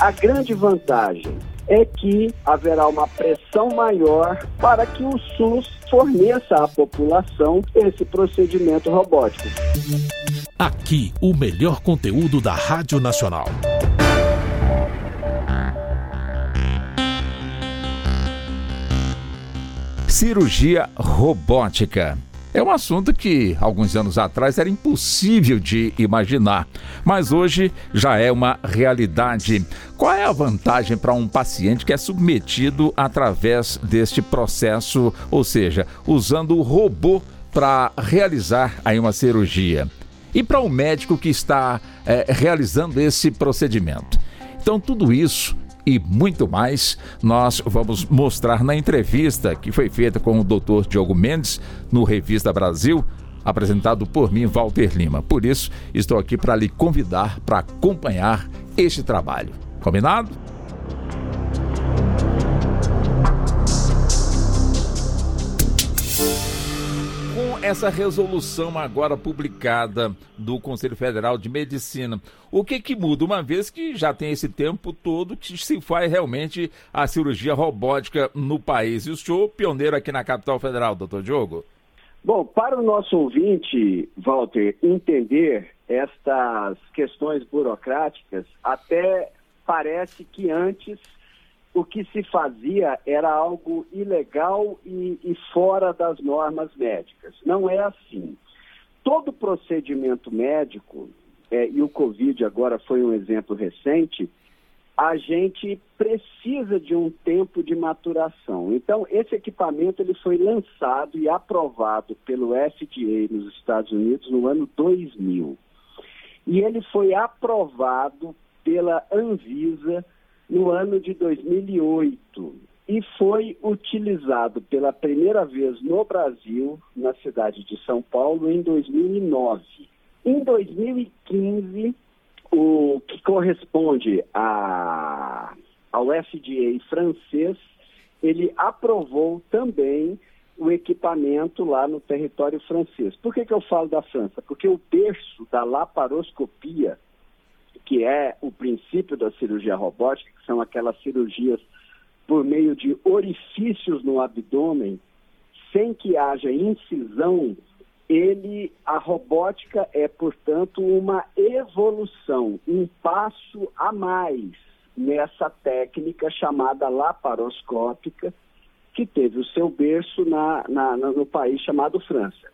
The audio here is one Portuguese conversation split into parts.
A grande vantagem é que haverá uma pressão maior para que o SUS forneça à população esse procedimento robótico. Aqui, o melhor conteúdo da Rádio Nacional. Cirurgia robótica. É um assunto que, alguns anos atrás, era impossível de imaginar, mas hoje já é uma realidade. Qual é a vantagem para um paciente que é submetido através deste processo, ou seja, usando o robô para realizar aí uma cirurgia? E para o médico que está é, realizando esse procedimento? Então, tudo isso e muito mais nós vamos mostrar na entrevista que foi feita com o Dr. Diogo Mendes no Revista Brasil, apresentado por mim, Walter Lima. Por isso, estou aqui para lhe convidar para acompanhar este trabalho. Combinado? Essa resolução agora publicada do Conselho Federal de Medicina, o que que muda? Uma vez que já tem esse tempo todo que se faz realmente a cirurgia robótica no país. E o senhor, pioneiro aqui na capital federal, doutor Diogo? Bom, para o nosso ouvinte, Walter, entender estas questões burocráticas, até parece que antes o que se fazia era algo ilegal e, e, fora das normas médicas. Não é assim. Todo procedimento médico, é, e o Covid agora foi um exemplo recente, a gente precisa de um tempo de maturação. Então, esse equipamento ele foi lançado e aprovado pelo FDA nos Estados Unidos no ano 2000. E ele foi aprovado pela Anvisa no ano de 2008 e foi utilizado pela primeira vez no Brasil, na cidade de São Paulo, em 2009. Em 2015, o que corresponde a, ao FDA francês, ele aprovou também o equipamento lá no território francês. Por que, que eu falo da França? Porque o berço da laparoscopia que é o princípio da cirurgia robótica, que são aquelas cirurgias por meio de orifícios no abdômen, sem que haja incisão, ele, a robótica é, portanto, uma evolução, um passo a mais nessa técnica chamada laparoscópica, que teve o seu berço na, na, no país chamado França.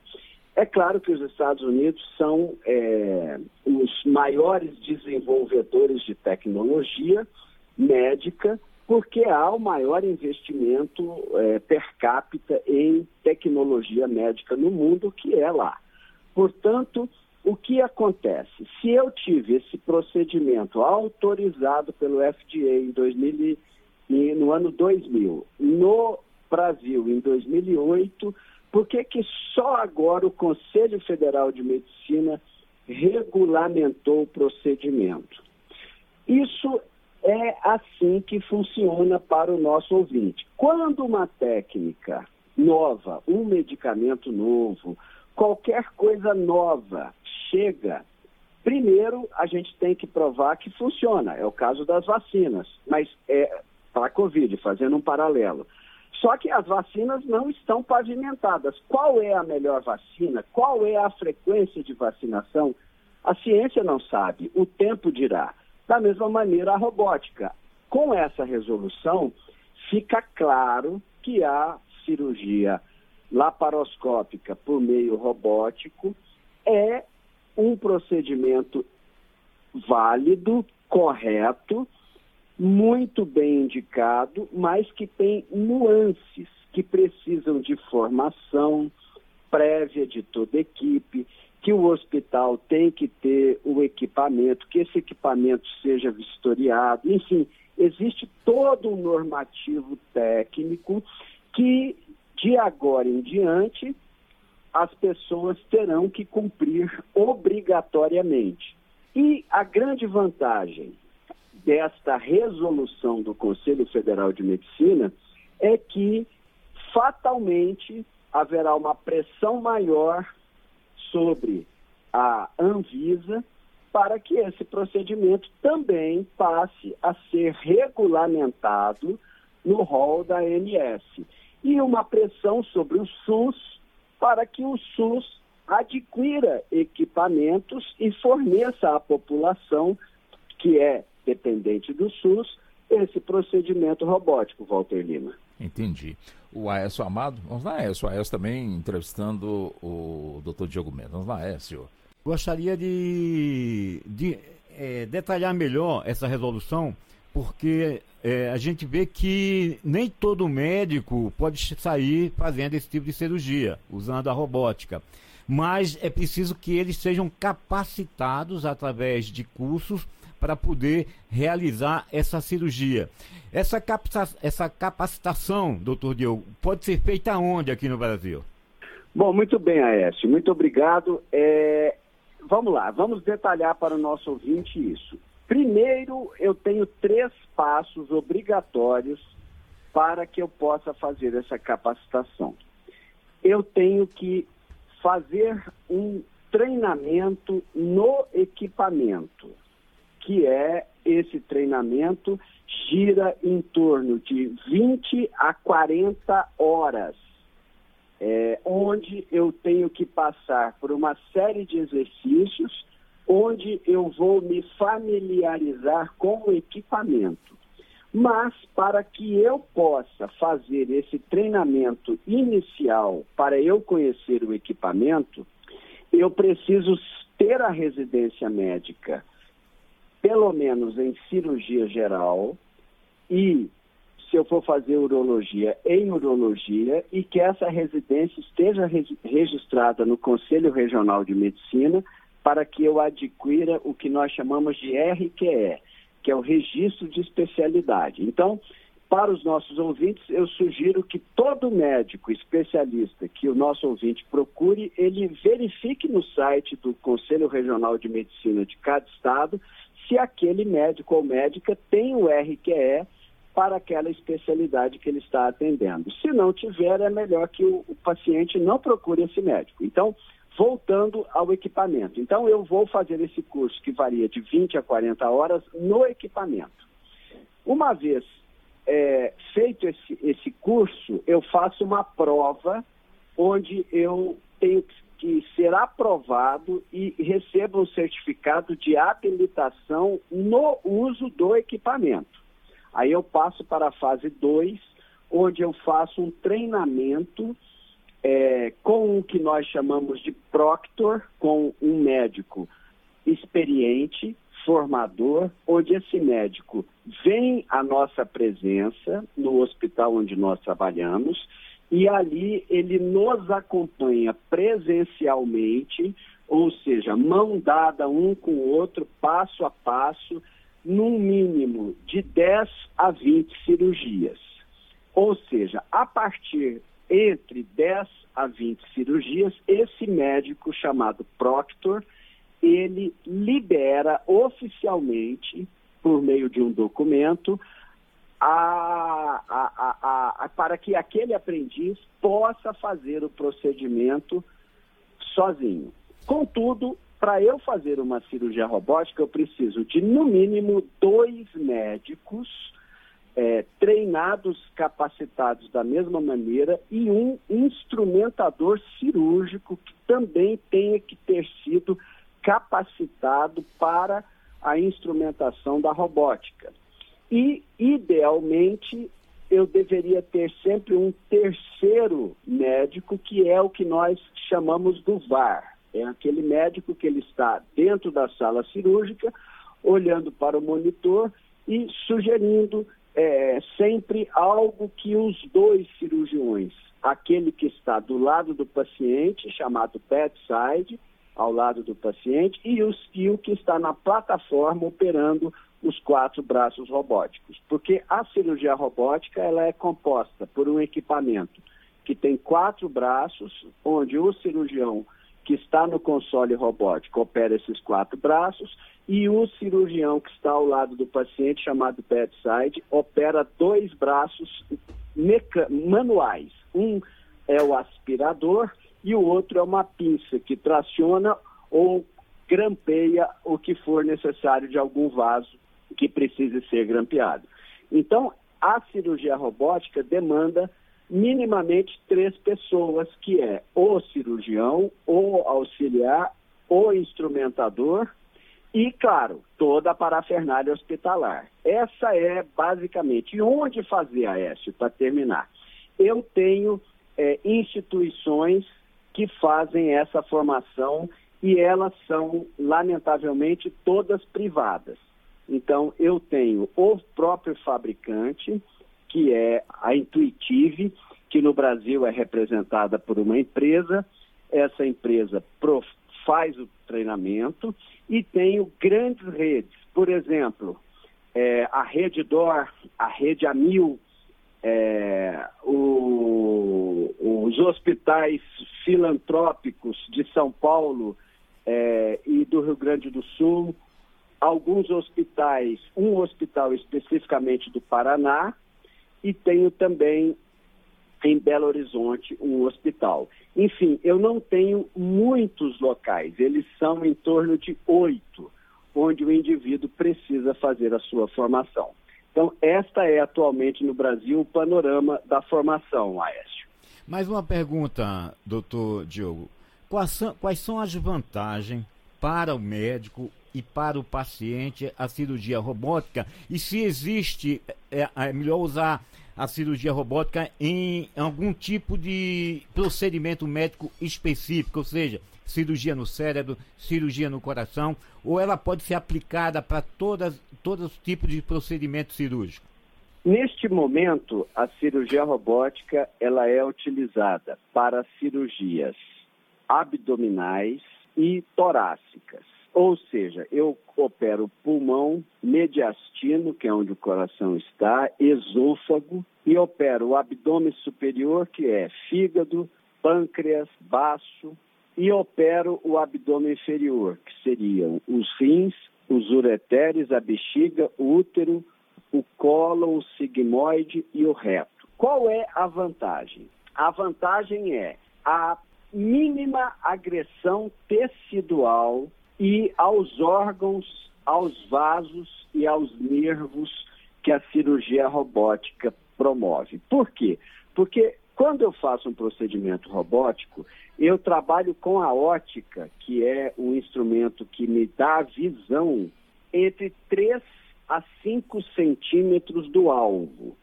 É claro que os Estados Unidos são é, os maiores desenvolvedores de tecnologia médica, porque há o maior investimento é, per capita em tecnologia médica no mundo, que é lá. Portanto, o que acontece? Se eu tive esse procedimento autorizado pelo FDA em 2000, no ano 2000, no Brasil em 2008 por que, que só agora o Conselho Federal de Medicina regulamentou o procedimento? Isso é assim que funciona para o nosso ouvinte. Quando uma técnica nova, um medicamento novo, qualquer coisa nova chega, primeiro a gente tem que provar que funciona. É o caso das vacinas, mas é para a Covid, fazendo um paralelo. Só que as vacinas não estão pavimentadas. Qual é a melhor vacina? Qual é a frequência de vacinação? A ciência não sabe, o tempo dirá. Da mesma maneira, a robótica. Com essa resolução, fica claro que a cirurgia laparoscópica por meio robótico é um procedimento válido, correto, muito bem indicado, mas que tem nuances que precisam de formação prévia de toda a equipe, que o hospital tem que ter o equipamento, que esse equipamento seja vistoriado, enfim, existe todo um normativo técnico que de agora em diante as pessoas terão que cumprir obrigatoriamente. E a grande vantagem desta resolução do Conselho Federal de Medicina é que fatalmente haverá uma pressão maior sobre a Anvisa para que esse procedimento também passe a ser regulamentado no rol da ANS. E uma pressão sobre o SUS para que o SUS adquira equipamentos e forneça à população que é dependente do SUS esse procedimento robótico, Walter Lima. Entendi. O Aécio Amado, vamos lá, Aécio. O Aécio também entrevistando o doutor Diogo Mendes. Vamos lá, Aécio. Gostaria de, de é, detalhar melhor essa resolução, porque é, a gente vê que nem todo médico pode sair fazendo esse tipo de cirurgia, usando a robótica. Mas é preciso que eles sejam capacitados através de cursos para poder realizar essa cirurgia. Essa, essa capacitação, doutor Diogo, pode ser feita onde aqui no Brasil? Bom, muito bem, Aécio, muito obrigado. É... Vamos lá, vamos detalhar para o nosso ouvinte isso. Primeiro, eu tenho três passos obrigatórios para que eu possa fazer essa capacitação. Eu tenho que fazer um treinamento no equipamento que é esse treinamento gira em torno de 20 a 40 horas, é, onde eu tenho que passar por uma série de exercícios, onde eu vou me familiarizar com o equipamento. Mas para que eu possa fazer esse treinamento inicial para eu conhecer o equipamento, eu preciso ter a residência médica pelo menos em cirurgia geral, e se eu for fazer urologia, em urologia, e que essa residência esteja registrada no Conselho Regional de Medicina para que eu adquira o que nós chamamos de RQE, que é o Registro de Especialidade. Então, para os nossos ouvintes, eu sugiro que todo médico especialista que o nosso ouvinte procure, ele verifique no site do Conselho Regional de Medicina de cada estado se aquele médico ou médica tem o RQE para aquela especialidade que ele está atendendo. Se não tiver, é melhor que o, o paciente não procure esse médico. Então, voltando ao equipamento. Então, eu vou fazer esse curso que varia de 20 a 40 horas no equipamento. Uma vez é, feito esse, esse curso, eu faço uma prova onde eu tenho que que será aprovado e receba um certificado de habilitação no uso do equipamento. Aí eu passo para a fase 2, onde eu faço um treinamento é, com o que nós chamamos de proctor, com um médico experiente, formador, onde esse médico vem à nossa presença no hospital onde nós trabalhamos e ali ele nos acompanha presencialmente, ou seja, mão dada um com o outro, passo a passo, num mínimo de 10 a 20 cirurgias. Ou seja, a partir entre 10 a 20 cirurgias, esse médico chamado proctor, ele libera oficialmente, por meio de um documento, a, a, a, para que aquele aprendiz possa fazer o procedimento sozinho. Contudo, para eu fazer uma cirurgia robótica, eu preciso de, no mínimo, dois médicos é, treinados, capacitados da mesma maneira e um instrumentador cirúrgico que também tenha que ter sido capacitado para a instrumentação da robótica. E, idealmente, eu deveria ter sempre um terceiro médico, que é o que nós chamamos do VAR. É aquele médico que ele está dentro da sala cirúrgica, olhando para o monitor e sugerindo é, sempre algo que os dois cirurgiões, aquele que está do lado do paciente, chamado bedside, ao lado do paciente, e, os, e o que está na plataforma operando os quatro braços robóticos, porque a cirurgia robótica ela é composta por um equipamento que tem quatro braços, onde o cirurgião que está no console robótico opera esses quatro braços e o cirurgião que está ao lado do paciente, chamado bedside, opera dois braços manuais. Um é o aspirador e o outro é uma pinça que traciona ou grampeia o que for necessário de algum vaso que precise ser grampeado. Então, a cirurgia robótica demanda minimamente três pessoas, que é o cirurgião, o auxiliar, o instrumentador e, claro, toda a parafernália hospitalar. Essa é basicamente. E onde fazer, a Aécio, para terminar? Eu tenho é, instituições que fazem essa formação e elas são, lamentavelmente, todas privadas. Então, eu tenho o próprio fabricante, que é a Intuitive, que no Brasil é representada por uma empresa. Essa empresa faz o treinamento e tenho grandes redes. Por exemplo, é, a Rede DOR, a Rede Amil, é, o, os hospitais filantrópicos de São Paulo é, e do Rio Grande do Sul, alguns hospitais, um hospital especificamente do Paraná, e tenho também em Belo Horizonte um hospital. Enfim, eu não tenho muitos locais, eles são em torno de oito, onde o indivíduo precisa fazer a sua formação. Então, esta é atualmente no Brasil o panorama da formação, Aécio. Mais uma pergunta, doutor Diogo. Quais são, quais são as vantagens para o médico e para o paciente a cirurgia robótica? E se existe, é, é melhor usar a cirurgia robótica em algum tipo de procedimento médico específico, ou seja, cirurgia no cérebro, cirurgia no coração, ou ela pode ser aplicada para todas, todos os tipos de procedimento cirúrgico? Neste momento, a cirurgia robótica ela é utilizada para cirurgias abdominais e torácicas. Ou seja, eu opero pulmão, mediastino, que é onde o coração está, esôfago, e opero o abdômen superior, que é fígado, pâncreas, baço, e opero o abdômen inferior, que seriam os rins, os ureteres, a bexiga, o útero, o colo, o sigmoide e o reto. Qual é a vantagem? A vantagem é a mínima agressão tecidual e aos órgãos, aos vasos e aos nervos que a cirurgia robótica promove. Por quê? Porque quando eu faço um procedimento robótico, eu trabalho com a ótica, que é o instrumento que me dá visão entre 3 a 5 centímetros do alvo,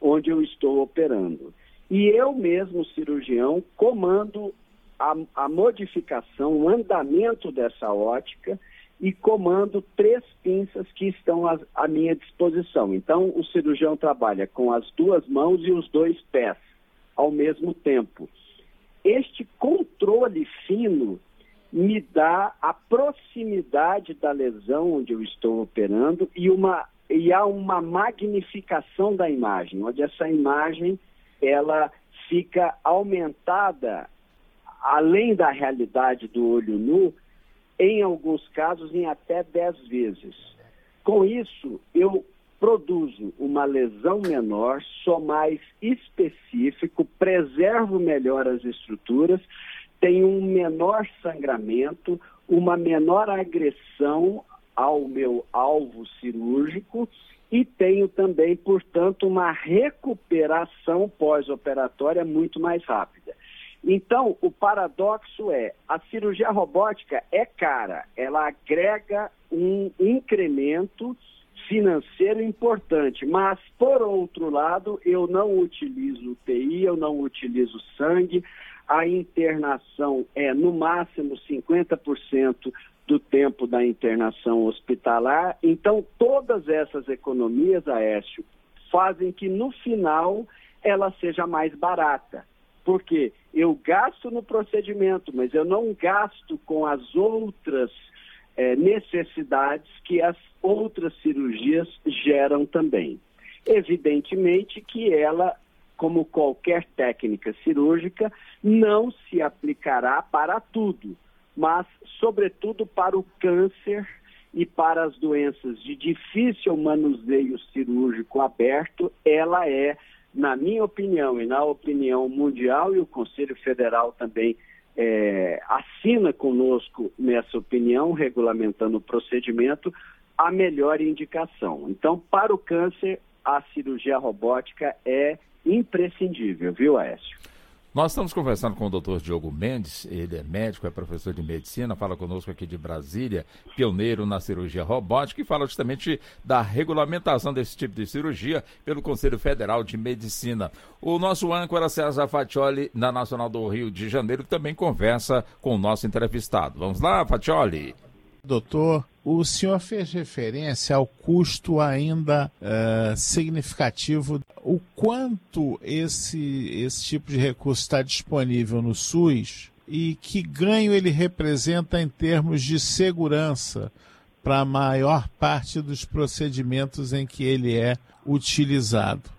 onde eu estou operando. E eu mesmo, cirurgião, comando a, a modificação, o andamento dessa ótica e comando três pinças que estão à, à, minha disposição. Então, o cirurgião trabalha com as duas mãos e os dois pés ao mesmo tempo. Este controle fino me dá a proximidade da lesão onde eu estou operando e, uma, e há uma magnificação da imagem, onde essa imagem ela fica aumentada além da realidade do olho nu, em alguns casos em até 10 vezes. Com isso, eu produzo uma lesão menor, sou mais específico, preservo melhor as estruturas, tenho um menor sangramento, uma menor agressão ao meu alvo cirúrgico e tenho também, portanto, uma recuperação pós-operatória muito mais rápida. Então, o paradoxo é, a cirurgia robótica é cara, ela agrega um incremento financeiro importante, mas, por outro lado, eu não utilizo UTI, eu não utilizo sangue, a internação é no máximo 50% do tempo da internação hospitalar. Então, todas essas economias, Aécio, fazem que no final ela seja mais barata. Porque eu gasto no procedimento, mas eu não gasto com as outras é, necessidades que as outras cirurgias geram também. Evidentemente que ela, como qualquer técnica cirúrgica, não se aplicará para tudo, mas, sobretudo, para o câncer e para as doenças de difícil manuseio cirúrgico aberto, ela é na minha opinião e na opinião mundial, e o Conselho Federal também é, assina conosco nessa opinião, regulamentando o procedimento, a melhor indicação. Então, para o câncer, a cirurgia robótica é imprescindível, viu, Aécio? Nós estamos conversando com o Dr. Diogo Mendes, ele é médico, é professor de medicina, fala conosco aqui de Brasília, pioneiro na cirurgia robótica e fala justamente da regulamentação desse tipo de cirurgia pelo Conselho Federal de Medicina. O nosso âncora César Fatioli, na Nacional do Rio de Janeiro, também conversa com o nosso entrevistado. Vamos lá, Fatioli. Doutor, o senhor fez referência ao custo ainda uh, significativo. O quanto esse, esse tipo de recurso está disponível no SUS e que ganho ele representa em termos de segurança para a maior parte dos procedimentos em que ele é utilizado.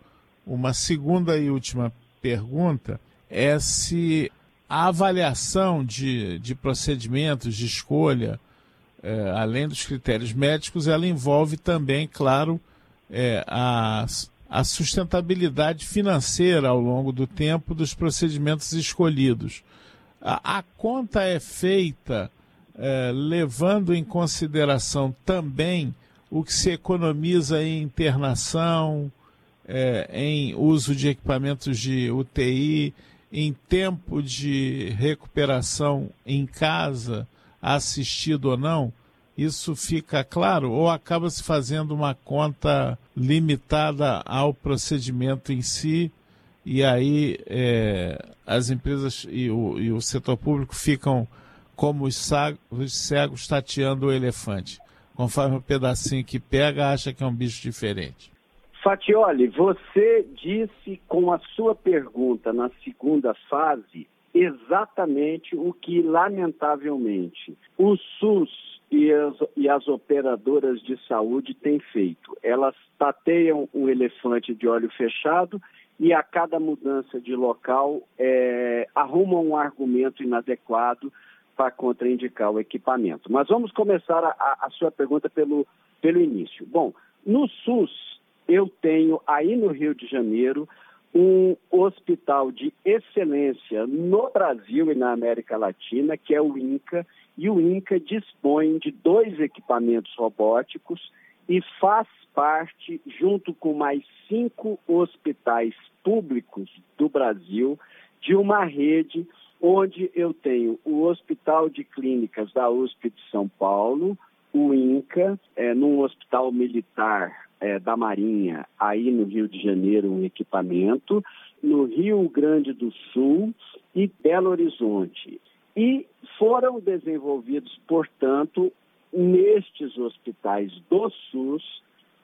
Uma segunda e última pergunta é se a avaliação de, de procedimentos de escolha é, além dos critérios médicos, ela envolve também, claro, é, a, a sustentabilidade financeira ao longo do tempo dos procedimentos escolhidos. A, a conta é feita é, levando em consideração também o que se economiza em internação, é, em uso de equipamentos de UTI, em tempo de recuperação em casa assistido ou não, isso fica claro ou acaba se fazendo uma conta limitada ao procedimento em si e aí é, as empresas e o, e o, setor público ficam como os, os cegos tateando o elefante. Conforme o pedacinho que pega, acha que é um bicho diferente. Fatioli, você disse com a sua pergunta na segunda fase exatamente o que, lamentavelmente, o SUS e as, e as, operadoras de saúde têm feito. Elas tateiam o elefante de olho fechado e a cada mudança de local é, arrumam um argumento inadequado para contraindicar o equipamento. Mas vamos começar a, a sua pergunta pelo, pelo início. Bom, no SUS, eu tenho aí no Rio de Janeiro um hospital de excelência no Brasil e na América Latina, que é o INCA, e o INCA dispõe de dois equipamentos robóticos e faz parte, junto com mais cinco hospitais públicos do Brasil, de uma rede onde eu tenho o Hospital de Clínicas da USP de São Paulo, o INCA, é, num hospital militar é, da Marinha, aí no Rio de Janeiro, um equipamento, no Rio Grande do Sul e Belo Horizonte. E foram desenvolvidos, portanto, nestes hospitais do SUS,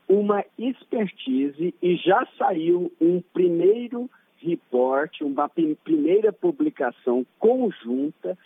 uma expertise e já saiu um primeiro reporte, uma primeira publicação conjunta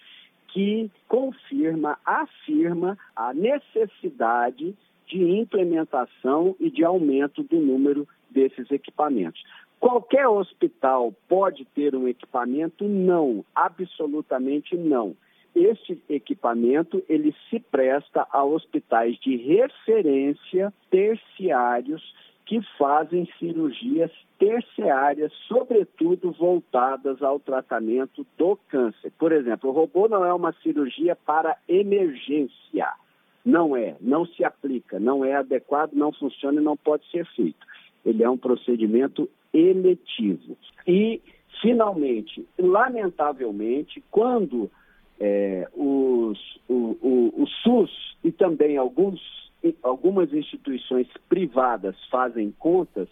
que confirma, afirma a necessidade de implementação e de aumento do número desses equipamentos. Qualquer hospital pode ter um equipamento? Não, absolutamente não. Este equipamento ele se presta a hospitais de referência terciários que fazem cirurgias terciárias, sobretudo voltadas ao tratamento do câncer. Por exemplo, o robô não é uma cirurgia para emergência. Não é, não se aplica, não é adequado, não funciona e não pode ser feito. Ele é um procedimento eletivo. E, finalmente, lamentavelmente, quando é, os, o, o, o SUS e também alguns, algumas instituições privadas fazem contas,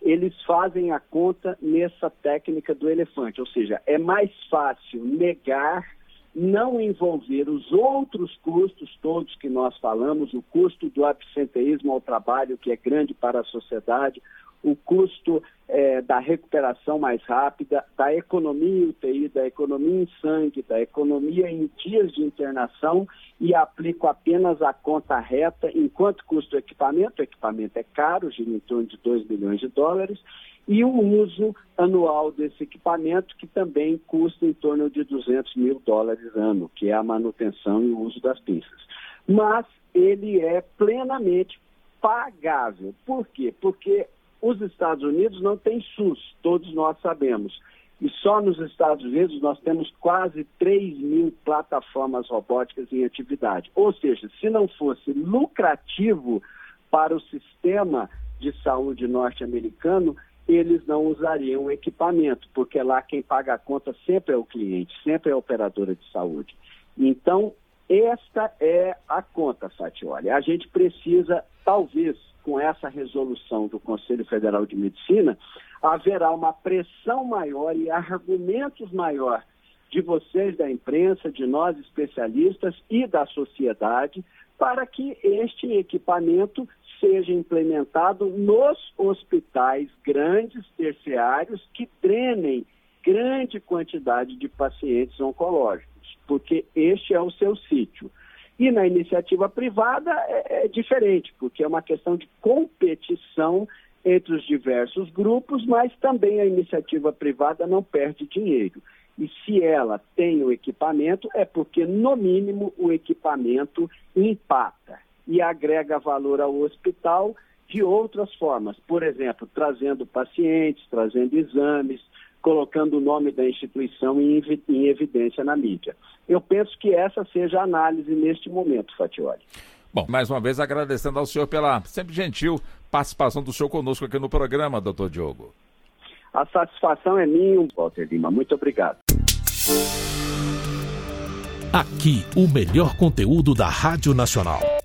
eles fazem a conta nessa técnica do elefante, ou seja, é mais fácil negar não envolver os outros custos todos que nós falamos, o custo do absenteísmo ao trabalho, que é grande para a sociedade, o custo é, da recuperação mais rápida, da economia UTI, da economia em sangue, da economia em dias de internação e aplico apenas a conta reta, enquanto custa o equipamento, o equipamento é caro, gira em torno de 2 milhões de dólares, e o uso anual desse equipamento, que também custa em torno de 200 mil dólares ano, que é a manutenção e o uso das pinças. Mas ele é plenamente pagável. Por quê? Porque os Estados Unidos não têm SUS, todos nós sabemos. E só nos Estados Unidos nós temos quase 3 mil plataformas robóticas em atividade. Ou seja, se não fosse lucrativo para o sistema de saúde norte-americano, eles não usariam o equipamento, porque lá quem paga a conta sempre é o cliente, sempre é a operadora de saúde. Então, esta é a conta, Fatioli. A gente precisa, talvez, com essa resolução do Conselho Federal de Medicina, haverá uma pressão maior e argumentos maior de vocês da imprensa, de nós especialistas e da sociedade, para que este equipamento seja implementado nos hospitais grandes terciários que drenem grande quantidade de pacientes oncológicos, porque este é o seu sítio. E na iniciativa privada é, é diferente, porque é uma questão de competição entre os diversos grupos, mas também a iniciativa privada não perde dinheiro. E se ela tem o equipamento, é porque, no mínimo, o equipamento empata e agrega valor ao hospital de outras formas. Por exemplo, trazendo pacientes, trazendo exames, colocando o nome da instituição em, em evidência na mídia. Eu penso que essa seja a análise neste momento, Fatioli. Bom, mais uma vez agradecendo ao senhor pela sempre gentil participação do senhor conosco aqui no programa, doutor Diogo. A satisfação é minha, Walter Lima. Muito obrigado. Aqui, o melhor conteúdo da Rádio Nacional.